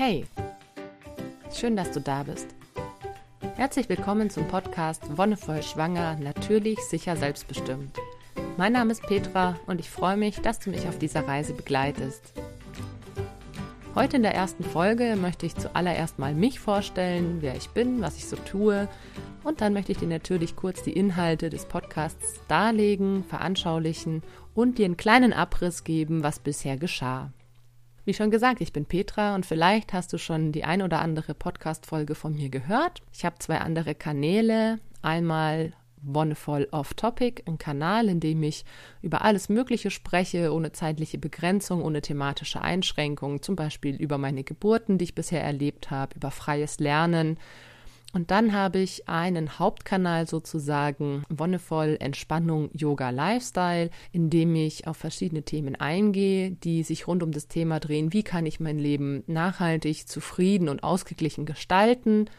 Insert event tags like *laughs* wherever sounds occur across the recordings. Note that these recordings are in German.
Hey, schön, dass du da bist. Herzlich willkommen zum Podcast Wonnevoll Schwanger, natürlich, sicher, selbstbestimmt. Mein Name ist Petra und ich freue mich, dass du mich auf dieser Reise begleitest. Heute in der ersten Folge möchte ich zuallererst mal mich vorstellen, wer ich bin, was ich so tue und dann möchte ich dir natürlich kurz die Inhalte des Podcasts darlegen, veranschaulichen und dir einen kleinen Abriss geben, was bisher geschah. Wie schon gesagt, ich bin Petra und vielleicht hast du schon die ein oder andere Podcast-Folge von mir gehört. Ich habe zwei andere Kanäle. Einmal Wonnevoll Off Topic, ein Kanal, in dem ich über alles Mögliche spreche, ohne zeitliche Begrenzung, ohne thematische Einschränkungen, zum Beispiel über meine Geburten, die ich bisher erlebt habe, über freies Lernen, und dann habe ich einen Hauptkanal sozusagen, Wonnevoll Entspannung Yoga Lifestyle, in dem ich auf verschiedene Themen eingehe, die sich rund um das Thema drehen, wie kann ich mein Leben nachhaltig, zufrieden und ausgeglichen gestalten,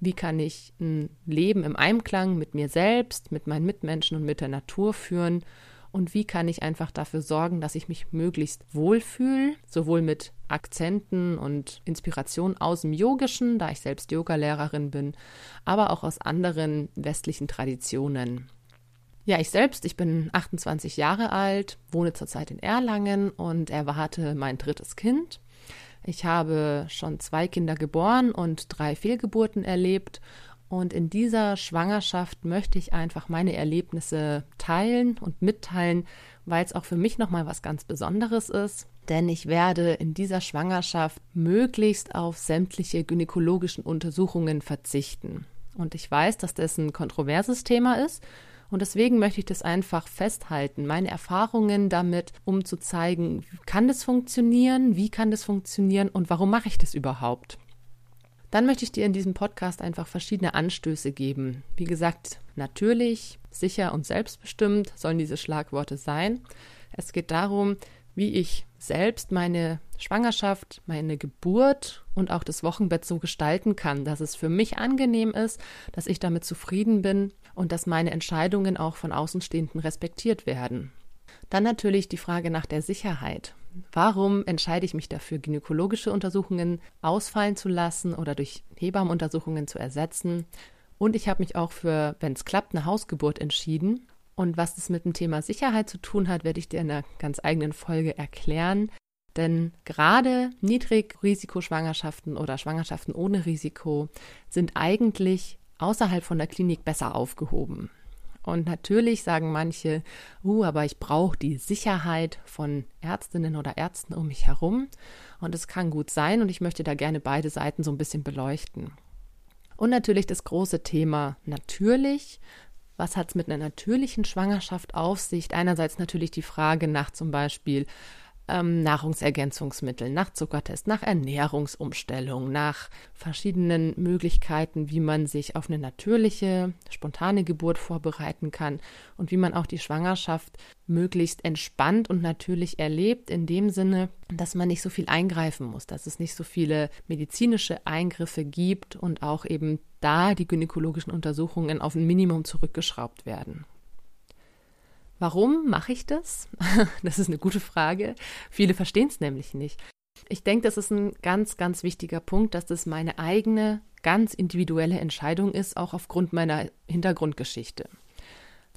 wie kann ich ein Leben im Einklang mit mir selbst, mit meinen Mitmenschen und mit der Natur führen und wie kann ich einfach dafür sorgen, dass ich mich möglichst wohlfühle, sowohl mit Akzenten und Inspiration aus dem Yogischen, da ich selbst Yogalehrerin bin, aber auch aus anderen westlichen Traditionen. Ja, ich selbst, ich bin 28 Jahre alt, wohne zurzeit in Erlangen und erwarte mein drittes Kind. Ich habe schon zwei Kinder geboren und drei Fehlgeburten erlebt und in dieser Schwangerschaft möchte ich einfach meine Erlebnisse teilen und mitteilen, weil es auch für mich nochmal was ganz Besonderes ist. Denn ich werde in dieser Schwangerschaft möglichst auf sämtliche gynäkologischen Untersuchungen verzichten. Und ich weiß, dass das ein kontroverses Thema ist. Und deswegen möchte ich das einfach festhalten, meine Erfahrungen damit, um zu zeigen, kann das funktionieren, wie kann das funktionieren und warum mache ich das überhaupt. Dann möchte ich dir in diesem Podcast einfach verschiedene Anstöße geben. Wie gesagt, natürlich, sicher und selbstbestimmt sollen diese Schlagworte sein. Es geht darum, wie ich selbst meine Schwangerschaft, meine Geburt und auch das Wochenbett so gestalten kann, dass es für mich angenehm ist, dass ich damit zufrieden bin und dass meine Entscheidungen auch von Außenstehenden respektiert werden. Dann natürlich die Frage nach der Sicherheit. Warum entscheide ich mich dafür, gynäkologische Untersuchungen ausfallen zu lassen oder durch Hebammenuntersuchungen zu ersetzen? Und ich habe mich auch für, wenn es klappt, eine Hausgeburt entschieden. Und was das mit dem Thema Sicherheit zu tun hat, werde ich dir in einer ganz eigenen Folge erklären. Denn gerade Niedrigrisikoschwangerschaften oder Schwangerschaften ohne Risiko sind eigentlich außerhalb von der Klinik besser aufgehoben. Und natürlich sagen manche, uh, aber ich brauche die Sicherheit von Ärztinnen oder Ärzten um mich herum. Und es kann gut sein und ich möchte da gerne beide Seiten so ein bisschen beleuchten. Und natürlich das große Thema natürlich. Was hat es mit einer natürlichen Schwangerschaft auf sich? Einerseits natürlich die Frage nach zum Beispiel ähm, Nahrungsergänzungsmitteln, nach Zuckertest, nach Ernährungsumstellung, nach verschiedenen Möglichkeiten, wie man sich auf eine natürliche, spontane Geburt vorbereiten kann und wie man auch die Schwangerschaft möglichst entspannt und natürlich erlebt, in dem Sinne, dass man nicht so viel eingreifen muss, dass es nicht so viele medizinische Eingriffe gibt und auch eben da die gynäkologischen Untersuchungen auf ein Minimum zurückgeschraubt werden. Warum mache ich das? *laughs* Das ist eine gute Frage. Viele verstehen es nämlich nicht. Ich denke, das ist ein ganz, ganz wichtiger Punkt, dass das meine eigene, ganz individuelle Entscheidung ist, auch aufgrund meiner Hintergrundgeschichte.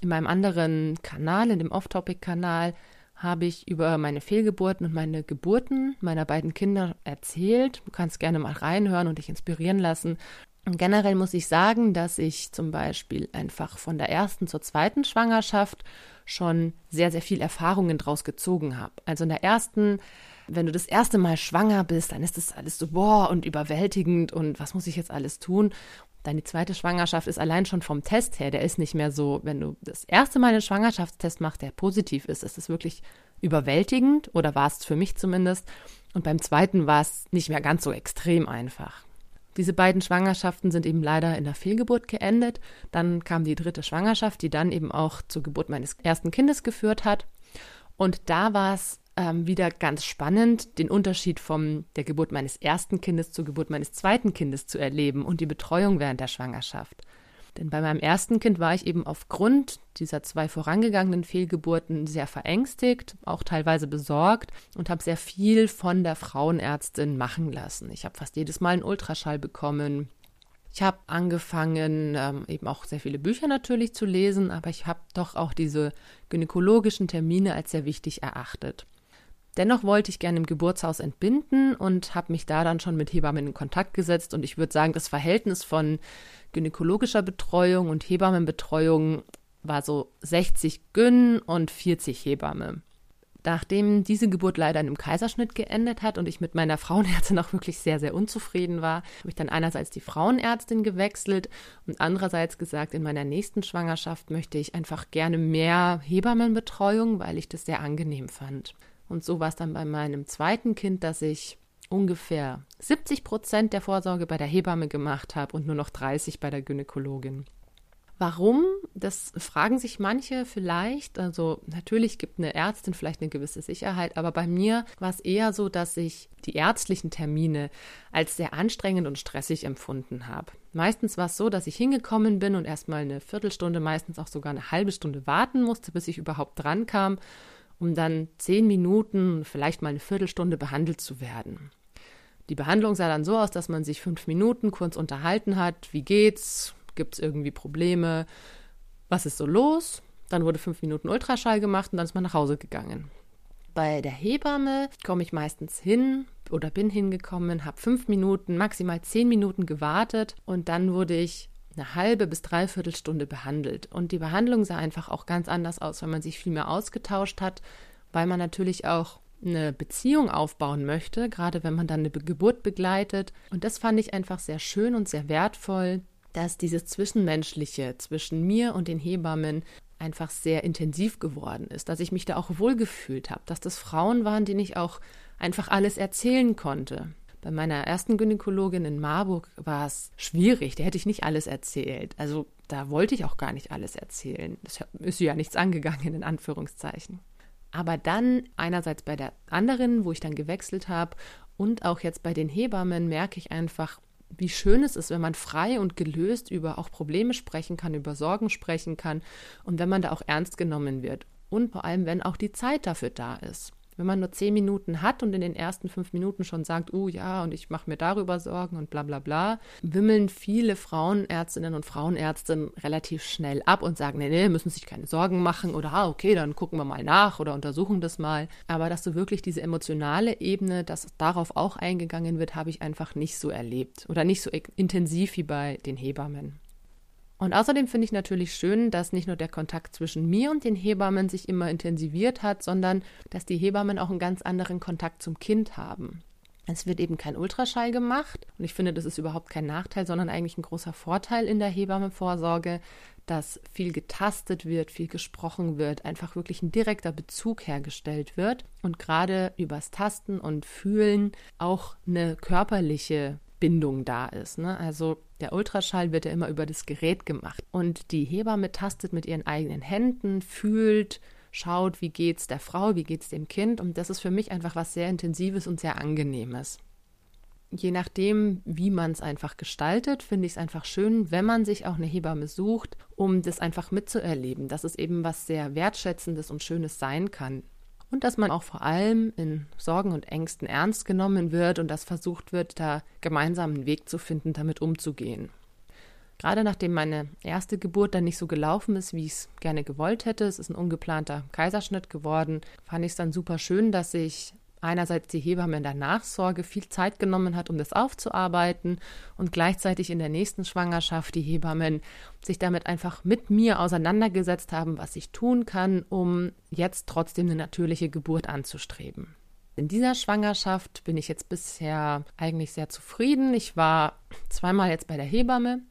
In meinem anderen Kanal, in dem Off-Topic-Kanal, habe ich über meine Fehlgeburten und meine Geburten meiner beiden Kinder erzählt. Du kannst gerne mal reinhören und dich inspirieren lassen. Und generell muss ich sagen, dass ich zum Beispiel einfach von der ersten zur zweiten Schwangerschaft schon sehr, sehr viel Erfahrungen draus gezogen habe. Also in der ersten, wenn du das erste Mal schwanger bist, dann ist das alles so, boah, und überwältigend und was muss ich jetzt alles tun? Deine zweite Schwangerschaft ist allein schon vom Test her, der ist nicht mehr so, wenn du das erste Mal einen Schwangerschaftstest machst, der positiv ist, ist es wirklich überwältigend oder war es für mich zumindest. Und beim zweiten war es nicht mehr ganz so extrem einfach. Diese beiden Schwangerschaften sind eben leider in der Fehlgeburt geendet. Dann kam die dritte Schwangerschaft, die dann eben auch zur Geburt meines ersten Kindes geführt hat. Und da war es ähm, wieder ganz spannend, den Unterschied von der Geburt meines ersten Kindes zur Geburt meines zweiten Kindes zu erleben und die Betreuung während der Schwangerschaft. Denn bei meinem ersten Kind war ich eben aufgrund dieser zwei vorangegangenen Fehlgeburten sehr verängstigt, auch teilweise besorgt und habe sehr viel von der Frauenärztin machen lassen. Ich habe fast jedes Mal einen Ultraschall bekommen. Ich habe angefangen, ähm, eben auch sehr viele Bücher natürlich zu lesen, aber ich habe doch auch diese gynäkologischen Termine als sehr wichtig erachtet. Dennoch wollte ich gerne im Geburtshaus entbinden und habe mich da dann schon mit Hebammen in Kontakt gesetzt. Und ich würde sagen, das Verhältnis von gynäkologischer Betreuung und Hebammenbetreuung war so 60 Gyn und 40 Hebamme. Nachdem diese Geburt leider in einem Kaiserschnitt geendet hat und ich mit meiner Frauenärztin auch wirklich sehr, sehr unzufrieden war, habe ich dann einerseits die Frauenärztin gewechselt und andererseits gesagt, in meiner nächsten Schwangerschaft möchte ich einfach gerne mehr Hebammenbetreuung, weil ich das sehr angenehm fand. Und so war es dann bei meinem zweiten Kind, dass ich ungefähr 70 Prozent der Vorsorge bei der Hebamme gemacht habe und nur noch 30 bei der Gynäkologin. Warum? Das fragen sich manche vielleicht. Also natürlich gibt eine Ärztin vielleicht eine gewisse Sicherheit, aber bei mir war es eher so, dass ich die ärztlichen Termine als sehr anstrengend und stressig empfunden habe. Meistens war es so, dass ich hingekommen bin und erstmal eine Viertelstunde, meistens auch sogar eine halbe Stunde warten musste, bis ich überhaupt dran kam um dann zehn Minuten, vielleicht mal eine Viertelstunde behandelt zu werden. Die Behandlung sah dann so aus, dass man sich fünf Minuten kurz unterhalten hat. Wie geht's? Gibt es irgendwie Probleme? Was ist so los? Dann wurde fünf Minuten Ultraschall gemacht und dann ist man nach Hause gegangen. Bei der Hebamme komme ich meistens hin oder bin hingekommen, habe fünf Minuten, maximal zehn Minuten gewartet und dann wurde ich eine halbe bis dreiviertel Stunde behandelt. Und die Behandlung sah einfach auch ganz anders aus, weil man sich viel mehr ausgetauscht hat, weil man natürlich auch eine Beziehung aufbauen möchte, gerade wenn man dann eine Geburt begleitet. Und das fand ich einfach sehr schön und sehr wertvoll, dass dieses Zwischenmenschliche zwischen mir und den Hebammen einfach sehr intensiv geworden ist, dass ich mich da auch wohlgefühlt habe, dass das Frauen waren, denen ich auch einfach alles erzählen konnte. Bei meiner ersten Gynäkologin in Marburg war es schwierig. Da hätte ich nicht alles erzählt. Also da wollte ich auch gar nicht alles erzählen. Das ist ja nichts angegangen, in Anführungszeichen. Aber dann einerseits bei der anderen, wo ich dann gewechselt habe, und auch jetzt bei den Hebammen merke ich einfach, wie schön es ist, wenn man frei und gelöst über auch Probleme sprechen kann, über Sorgen sprechen kann und wenn man da auch ernst genommen wird. Und vor allem, wenn auch die Zeit dafür da ist. Wenn man nur zehn Minuten hat und in den ersten fünf Minuten schon sagt, oh ja, und ich mache mir darüber Sorgen und bla bla bla, wimmeln viele Frauenärztinnen und Frauenärzte relativ schnell ab und sagen, nee, nee, müssen sich keine Sorgen machen oder ah, okay, dann gucken wir mal nach oder untersuchen das mal. Aber dass so wirklich diese emotionale Ebene, dass darauf auch eingegangen wird, habe ich einfach nicht so erlebt oder nicht so intensiv wie bei den Hebammen. Und außerdem finde ich natürlich schön, dass nicht nur der Kontakt zwischen mir und den Hebammen sich immer intensiviert hat, sondern dass die Hebammen auch einen ganz anderen Kontakt zum Kind haben. Es wird eben kein Ultraschall gemacht und ich finde, das ist überhaupt kein Nachteil, sondern eigentlich ein großer Vorteil in der Hebammenvorsorge, dass viel getastet wird, viel gesprochen wird, einfach wirklich ein direkter Bezug hergestellt wird und gerade übers Tasten und Fühlen auch eine körperliche Bindung da ist. Ne? Also der Ultraschall wird ja immer über das Gerät gemacht. Und die Hebamme tastet mit ihren eigenen Händen, fühlt, schaut, wie geht's der Frau, wie geht's dem Kind. Und das ist für mich einfach was sehr intensives und sehr angenehmes. Je nachdem, wie man es einfach gestaltet, finde ich es einfach schön, wenn man sich auch eine Hebamme sucht, um das einfach mitzuerleben, dass es eben was sehr wertschätzendes und schönes sein kann und dass man auch vor allem in Sorgen und Ängsten ernst genommen wird und dass versucht wird, da gemeinsam einen Weg zu finden, damit umzugehen. Gerade nachdem meine erste Geburt dann nicht so gelaufen ist, wie ich es gerne gewollt hätte, es ist ein ungeplanter Kaiserschnitt geworden, fand ich es dann super schön, dass ich einerseits die Hebamme in der Nachsorge viel Zeit genommen hat, um das aufzuarbeiten und gleichzeitig in der nächsten Schwangerschaft die Hebammen sich damit einfach mit mir auseinandergesetzt haben, was ich tun kann, um jetzt trotzdem eine natürliche Geburt anzustreben. In dieser Schwangerschaft bin ich jetzt bisher eigentlich sehr zufrieden. Ich war zweimal jetzt bei der Hebamme.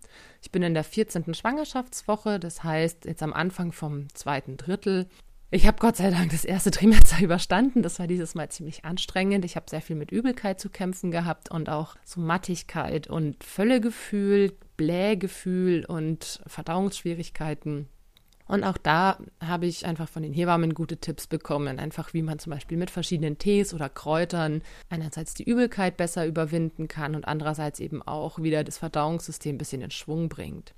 Ich bin in der 14. Schwangerschaftswoche, das heißt jetzt am Anfang vom zweiten Drittel ich habe Gott sei Dank das erste Trimester *laughs* überstanden. Das war dieses Mal ziemlich anstrengend. Ich habe sehr viel mit Übelkeit zu kämpfen gehabt und auch so Mattigkeit und Völlegefühl, Blähgefühl und Verdauungsschwierigkeiten. Und auch da habe ich einfach von den Hebammen gute Tipps bekommen. Einfach wie man zum Beispiel mit verschiedenen Tees oder Kräutern einerseits die Übelkeit besser überwinden kann und andererseits eben auch wieder das Verdauungssystem ein bisschen in Schwung bringt.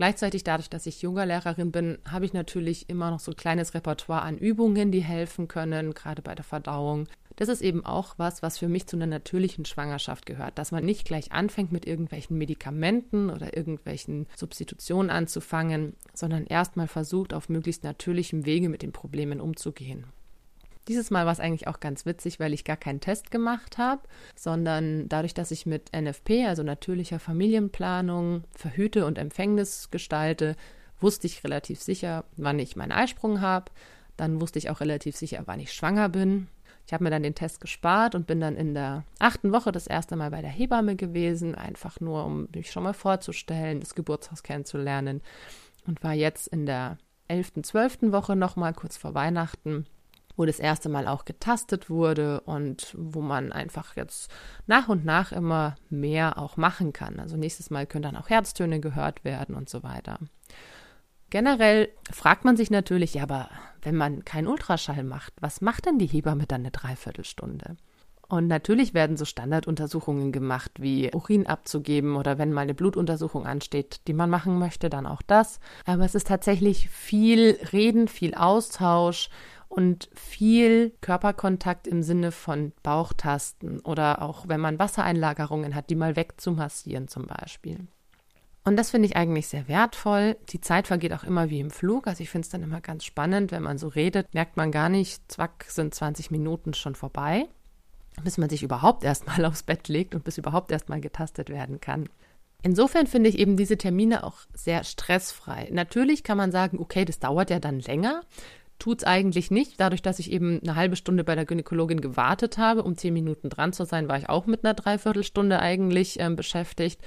Gleichzeitig dadurch, dass ich Yoga-Lehrerin bin, habe ich natürlich immer noch so ein kleines Repertoire an Übungen, die helfen können, gerade bei der Verdauung. Das ist eben auch was, was für mich zu einer natürlichen Schwangerschaft gehört, dass man nicht gleich anfängt mit irgendwelchen Medikamenten oder irgendwelchen Substitutionen anzufangen, sondern erstmal versucht, auf möglichst natürlichem Wege mit den Problemen umzugehen. Dieses Mal war es eigentlich auch ganz witzig, weil ich gar keinen Test gemacht habe, sondern dadurch, dass ich mit NFP, also natürlicher Familienplanung, Verhüte und Empfängnis gestalte, wusste ich relativ sicher, wann ich meinen Eisprung habe. Dann wusste ich auch relativ sicher, wann ich schwanger bin. Ich habe mir dann den Test gespart und bin dann in der achten Woche das erste Mal bei der Hebamme gewesen, einfach nur, um mich schon mal vorzustellen, das Geburtshaus kennenzulernen. Und war jetzt in der elften, zwölften Woche nochmal kurz vor Weihnachten wo das erste Mal auch getastet wurde und wo man einfach jetzt nach und nach immer mehr auch machen kann. Also nächstes Mal können dann auch Herztöne gehört werden und so weiter. Generell fragt man sich natürlich, ja, aber wenn man keinen Ultraschall macht, was macht denn die Hebamme dann eine Dreiviertelstunde? Und natürlich werden so Standarduntersuchungen gemacht, wie Urin abzugeben oder wenn mal eine Blutuntersuchung ansteht, die man machen möchte, dann auch das. Aber es ist tatsächlich viel Reden, viel Austausch und viel Körperkontakt im Sinne von Bauchtasten oder auch wenn man Wassereinlagerungen hat, die mal wegzumassieren zum Beispiel. Und das finde ich eigentlich sehr wertvoll. Die Zeit vergeht auch immer wie im Flug. Also ich finde es dann immer ganz spannend, wenn man so redet, merkt man gar nicht, zwack, sind 20 Minuten schon vorbei, bis man sich überhaupt erstmal *laughs* aufs Bett legt und bis überhaupt erstmal getastet werden kann. Insofern finde ich eben diese Termine auch sehr stressfrei. Natürlich kann man sagen, okay, das dauert ja dann länger, tut es eigentlich nicht. Dadurch, dass ich eben eine halbe Stunde bei der Gynäkologin gewartet habe, um zehn Minuten dran zu sein, war ich auch mit einer Dreiviertelstunde eigentlich äh, beschäftigt.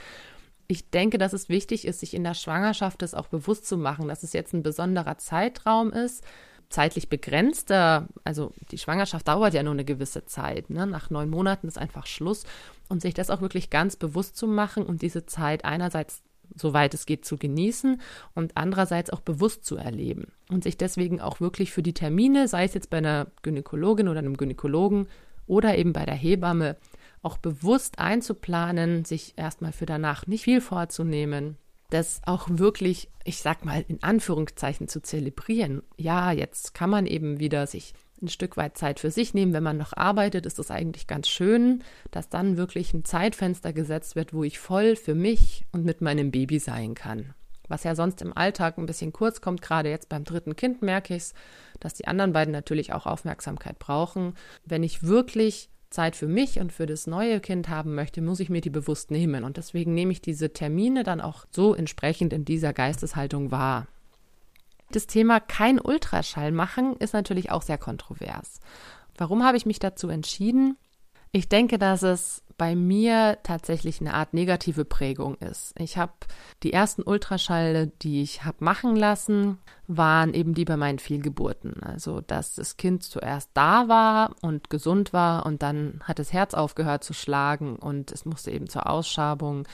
Ich denke, dass es wichtig ist, sich in der Schwangerschaft das auch bewusst zu machen, dass es jetzt ein besonderer Zeitraum ist, zeitlich begrenzter. Also die Schwangerschaft dauert ja nur eine gewisse Zeit. Ne? Nach neun Monaten ist einfach Schluss. Und sich das auch wirklich ganz bewusst zu machen und diese Zeit einerseits soweit es geht, zu genießen und andererseits auch bewusst zu erleben und sich deswegen auch wirklich für die Termine, sei es jetzt bei einer Gynäkologin oder einem Gynäkologen oder eben bei der Hebamme, auch bewusst einzuplanen, sich erstmal für danach nicht viel vorzunehmen, das auch wirklich, ich sag mal, in Anführungszeichen zu zelebrieren. Ja, jetzt kann man eben wieder sich ein Stück weit Zeit für sich nehmen. Wenn man noch arbeitet, ist es eigentlich ganz schön, dass dann wirklich ein Zeitfenster gesetzt wird, wo ich voll für mich und mit meinem Baby sein kann. Was ja sonst im Alltag ein bisschen kurz kommt, gerade jetzt beim dritten Kind merke ich es, dass die anderen beiden natürlich auch Aufmerksamkeit brauchen. Wenn ich wirklich Zeit für mich und für das neue Kind haben möchte, muss ich mir die bewusst nehmen. Und deswegen nehme ich diese Termine dann auch so entsprechend in dieser Geisteshaltung wahr. Das Thema kein Ultraschall machen ist natürlich auch sehr kontrovers. Warum habe ich mich dazu entschieden? Ich denke, dass es bei mir tatsächlich eine Art negative Prägung ist. Ich habe die ersten Ultraschalle, die ich habe machen lassen, waren eben die bei meinen Fehlgeburten. Also, dass das Kind zuerst da war und gesund war und dann hat das Herz aufgehört zu schlagen und es musste eben zur Ausschabung.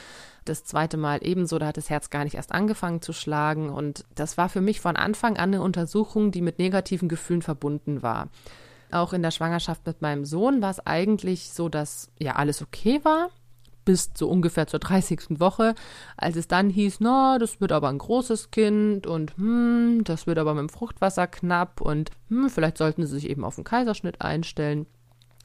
Das zweite Mal ebenso, da hat das Herz gar nicht erst angefangen zu schlagen und das war für mich von Anfang an eine Untersuchung, die mit negativen Gefühlen verbunden war. Auch in der Schwangerschaft mit meinem Sohn war es eigentlich so, dass ja alles okay war, bis so ungefähr zur 30. Woche, als es dann hieß, na, das wird aber ein großes Kind und hm, das wird aber mit dem Fruchtwasser knapp und hm, vielleicht sollten sie sich eben auf den Kaiserschnitt einstellen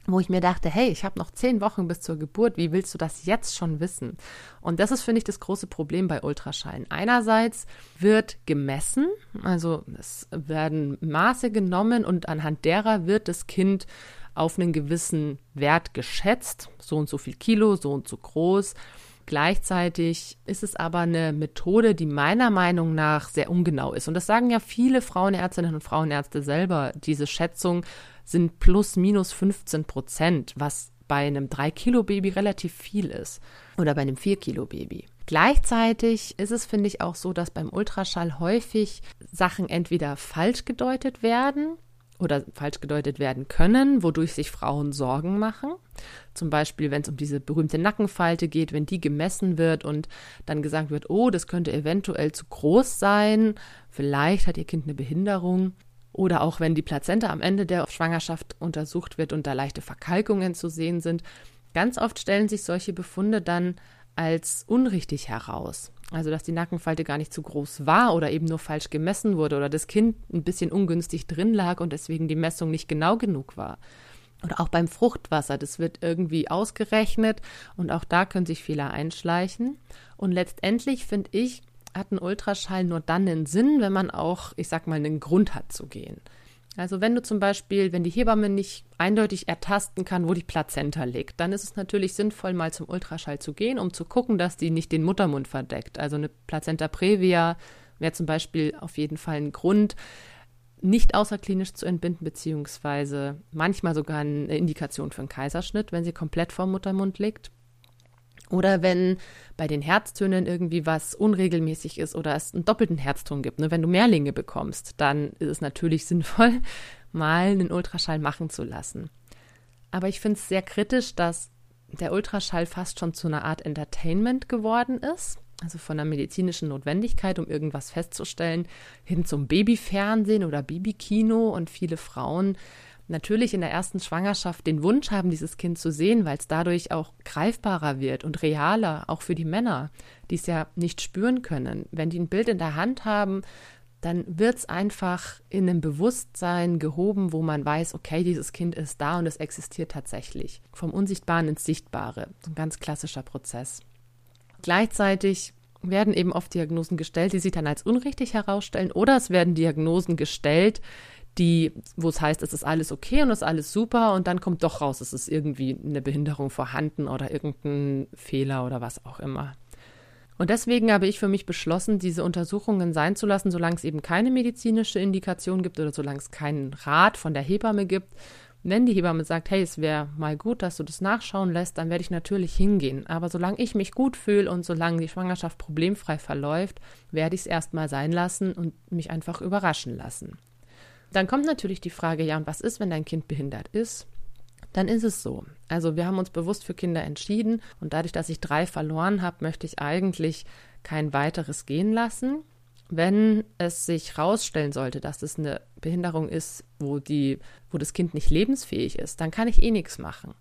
wo ich mir dachte, hey, ich habe noch zehn Wochen bis zur Geburt, wie willst du das jetzt schon wissen? Und das ist, finde ich, das große Problem bei Ultraschallen. Einerseits wird gemessen, also es werden Maße genommen und anhand derer wird das Kind auf einen gewissen Wert geschätzt, so und so viel Kilo, so und so groß. Gleichzeitig ist es aber eine Methode, die meiner Meinung nach sehr ungenau ist. Und das sagen ja viele Frauenärztinnen und Frauenärzte selber. Diese Schätzung sind plus minus 15 Prozent, was bei einem 3-Kilo-Baby relativ viel ist. Oder bei einem 4-Kilo-Baby. Gleichzeitig ist es, finde ich, auch so, dass beim Ultraschall häufig Sachen entweder falsch gedeutet werden oder falsch gedeutet werden können, wodurch sich Frauen Sorgen machen. Zum Beispiel, wenn es um diese berühmte Nackenfalte geht, wenn die gemessen wird und dann gesagt wird, oh, das könnte eventuell zu groß sein, vielleicht hat ihr Kind eine Behinderung. Oder auch wenn die Plazenta am Ende der Schwangerschaft untersucht wird und da leichte Verkalkungen zu sehen sind. Ganz oft stellen sich solche Befunde dann als unrichtig heraus. also dass die Nackenfalte gar nicht zu groß war oder eben nur falsch gemessen wurde oder das Kind ein bisschen ungünstig drin lag und deswegen die Messung nicht genau genug war. Oder auch beim Fruchtwasser, das wird irgendwie ausgerechnet und auch da können sich Fehler einschleichen. Und letztendlich finde ich, hat ein Ultraschall nur dann einen Sinn, wenn man auch, ich sag mal, einen Grund hat zu gehen. Also wenn du zum Beispiel, wenn die Hebamme nicht eindeutig ertasten kann, wo die Plazenta liegt, dann ist es natürlich sinnvoll, mal zum Ultraschall zu gehen, um zu gucken, dass die nicht den Muttermund verdeckt. Also eine Plazenta previa wäre zum Beispiel auf jeden Fall ein Grund, nicht außerklinisch zu entbinden, beziehungsweise manchmal sogar eine Indikation für einen Kaiserschnitt, wenn sie komplett vor Muttermund liegt. Oder wenn bei den Herztönen irgendwie was unregelmäßig ist oder es einen doppelten Herzton gibt. Ne? Wenn du Mehrlinge bekommst, dann ist es natürlich *laughs* sinnvoll, mal einen Ultraschall machen zu lassen. Aber ich finde es sehr kritisch, dass der Ultraschall fast schon zu einer Art Entertainment geworden ist. Also von der medizinischen Notwendigkeit, um irgendwas festzustellen, hin zum Babyfernsehen oder Babykino. Und viele Frauen natürlich in der ersten Schwangerschaft den Wunsch haben, dieses Kind zu sehen, weil es dadurch auch greifbarer wird und realer, auch für die Männer, die es ja nicht spüren können. Wenn die ein Bild in der Hand haben, dann wird es einfach in einem Bewusstsein gehoben, wo man weiß, okay, dieses Kind ist da und es existiert tatsächlich. Vom Unsichtbaren ins Sichtbare. Ein ganz klassischer Prozess. Gleichzeitig werden eben oft Diagnosen gestellt, die sich dann als unrichtig herausstellen, oder es werden Diagnosen gestellt, die, wo es heißt, es ist alles okay und es ist alles super und dann kommt doch raus, es ist irgendwie eine Behinderung vorhanden oder irgendein Fehler oder was auch immer. Und deswegen habe ich für mich beschlossen, diese Untersuchungen sein zu lassen, solange es eben keine medizinische Indikation gibt oder solange es keinen Rat von der Hebamme gibt. Wenn die Hebamme sagt, hey, es wäre mal gut, dass du das nachschauen lässt, dann werde ich natürlich hingehen. Aber solange ich mich gut fühle und solange die Schwangerschaft problemfrei verläuft, werde ich es erstmal sein lassen und mich einfach überraschen lassen. Dann kommt natürlich die Frage, ja, und was ist, wenn dein Kind behindert ist? Dann ist es so. Also wir haben uns bewusst für Kinder entschieden und dadurch, dass ich drei verloren habe, möchte ich eigentlich kein weiteres gehen lassen. Wenn es sich herausstellen sollte, dass es eine Behinderung ist, wo, die, wo das Kind nicht lebensfähig ist, dann kann ich eh nichts machen.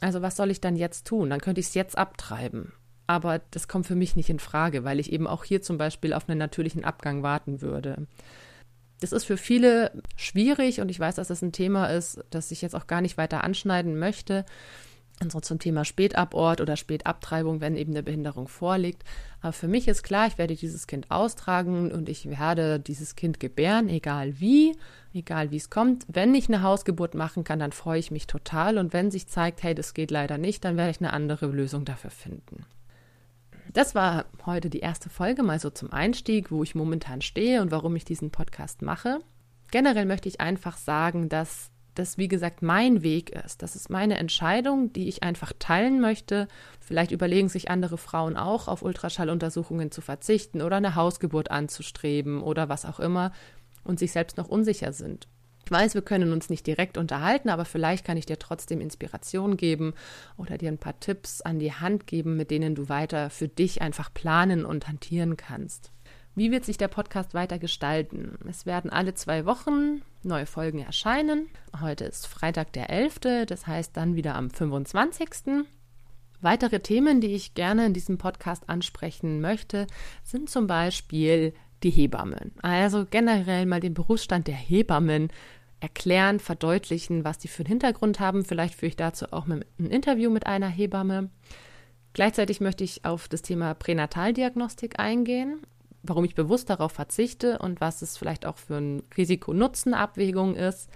Also was soll ich dann jetzt tun? Dann könnte ich es jetzt abtreiben. Aber das kommt für mich nicht in Frage, weil ich eben auch hier zum Beispiel auf einen natürlichen Abgang warten würde. Das ist für viele schwierig und ich weiß, dass das ein Thema ist, das ich jetzt auch gar nicht weiter anschneiden möchte. Also zum Thema Spätabort oder Spätabtreibung, wenn eben eine Behinderung vorliegt. Aber für mich ist klar, ich werde dieses Kind austragen und ich werde dieses Kind gebären, egal wie, egal wie es kommt. Wenn ich eine Hausgeburt machen kann, dann freue ich mich total. Und wenn sich zeigt, hey, das geht leider nicht, dann werde ich eine andere Lösung dafür finden. Das war heute die erste Folge, mal so zum Einstieg, wo ich momentan stehe und warum ich diesen Podcast mache. Generell möchte ich einfach sagen, dass das, wie gesagt, mein Weg ist. Das ist meine Entscheidung, die ich einfach teilen möchte. Vielleicht überlegen sich andere Frauen auch, auf Ultraschalluntersuchungen zu verzichten oder eine Hausgeburt anzustreben oder was auch immer und sich selbst noch unsicher sind. Ich weiß, wir können uns nicht direkt unterhalten, aber vielleicht kann ich dir trotzdem Inspiration geben oder dir ein paar Tipps an die Hand geben, mit denen du weiter für dich einfach planen und hantieren kannst. Wie wird sich der Podcast weiter gestalten? Es werden alle zwei Wochen neue Folgen erscheinen. Heute ist Freitag der 11., das heißt dann wieder am 25. Weitere Themen, die ich gerne in diesem Podcast ansprechen möchte, sind zum Beispiel die Hebammen. Also generell mal den Berufsstand der Hebammen erklären, verdeutlichen, was die für einen Hintergrund haben. Vielleicht führe ich dazu auch ein Interview mit einer Hebamme. Gleichzeitig möchte ich auf das Thema Pränataldiagnostik eingehen, warum ich bewusst darauf verzichte und was es vielleicht auch für eine Risiko-Nutzen-Abwägung ist.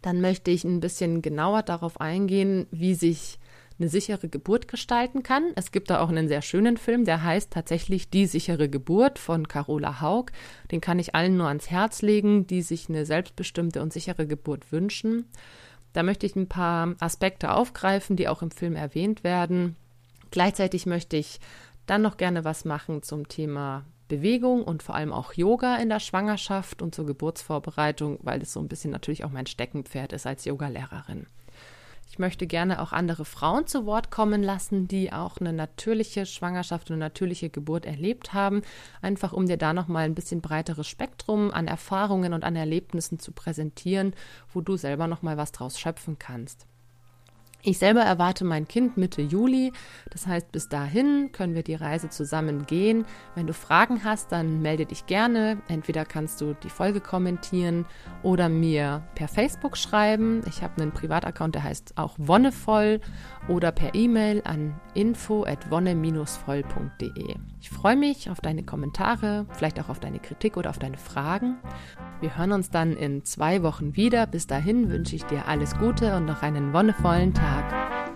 Dann möchte ich ein bisschen genauer darauf eingehen, wie sich eine sichere Geburt gestalten kann. Es gibt da auch einen sehr schönen Film, der heißt tatsächlich Die sichere Geburt von Carola Haug. Den kann ich allen nur ans Herz legen, die sich eine selbstbestimmte und sichere Geburt wünschen. Da möchte ich ein paar Aspekte aufgreifen, die auch im Film erwähnt werden. Gleichzeitig möchte ich dann noch gerne was machen zum Thema Bewegung und vor allem auch Yoga in der Schwangerschaft und zur Geburtsvorbereitung, weil es so ein bisschen natürlich auch mein Steckenpferd ist als Yogalehrerin. Ich möchte gerne auch andere Frauen zu Wort kommen lassen, die auch eine natürliche Schwangerschaft und eine natürliche Geburt erlebt haben, einfach um dir da nochmal ein bisschen breiteres Spektrum an Erfahrungen und an Erlebnissen zu präsentieren, wo du selber nochmal was draus schöpfen kannst. Ich selber erwarte mein Kind Mitte Juli. Das heißt, bis dahin können wir die Reise zusammen gehen. Wenn du Fragen hast, dann melde dich gerne. Entweder kannst du die Folge kommentieren oder mir per Facebook schreiben. Ich habe einen Privataccount, der heißt auch Wonnevoll oder per E-Mail an info@wonne-voll.de. Ich freue mich auf deine Kommentare, vielleicht auch auf deine Kritik oder auf deine Fragen. Wir hören uns dann in zwei Wochen wieder. Bis dahin wünsche ich dir alles Gute und noch einen wonnevollen Tag.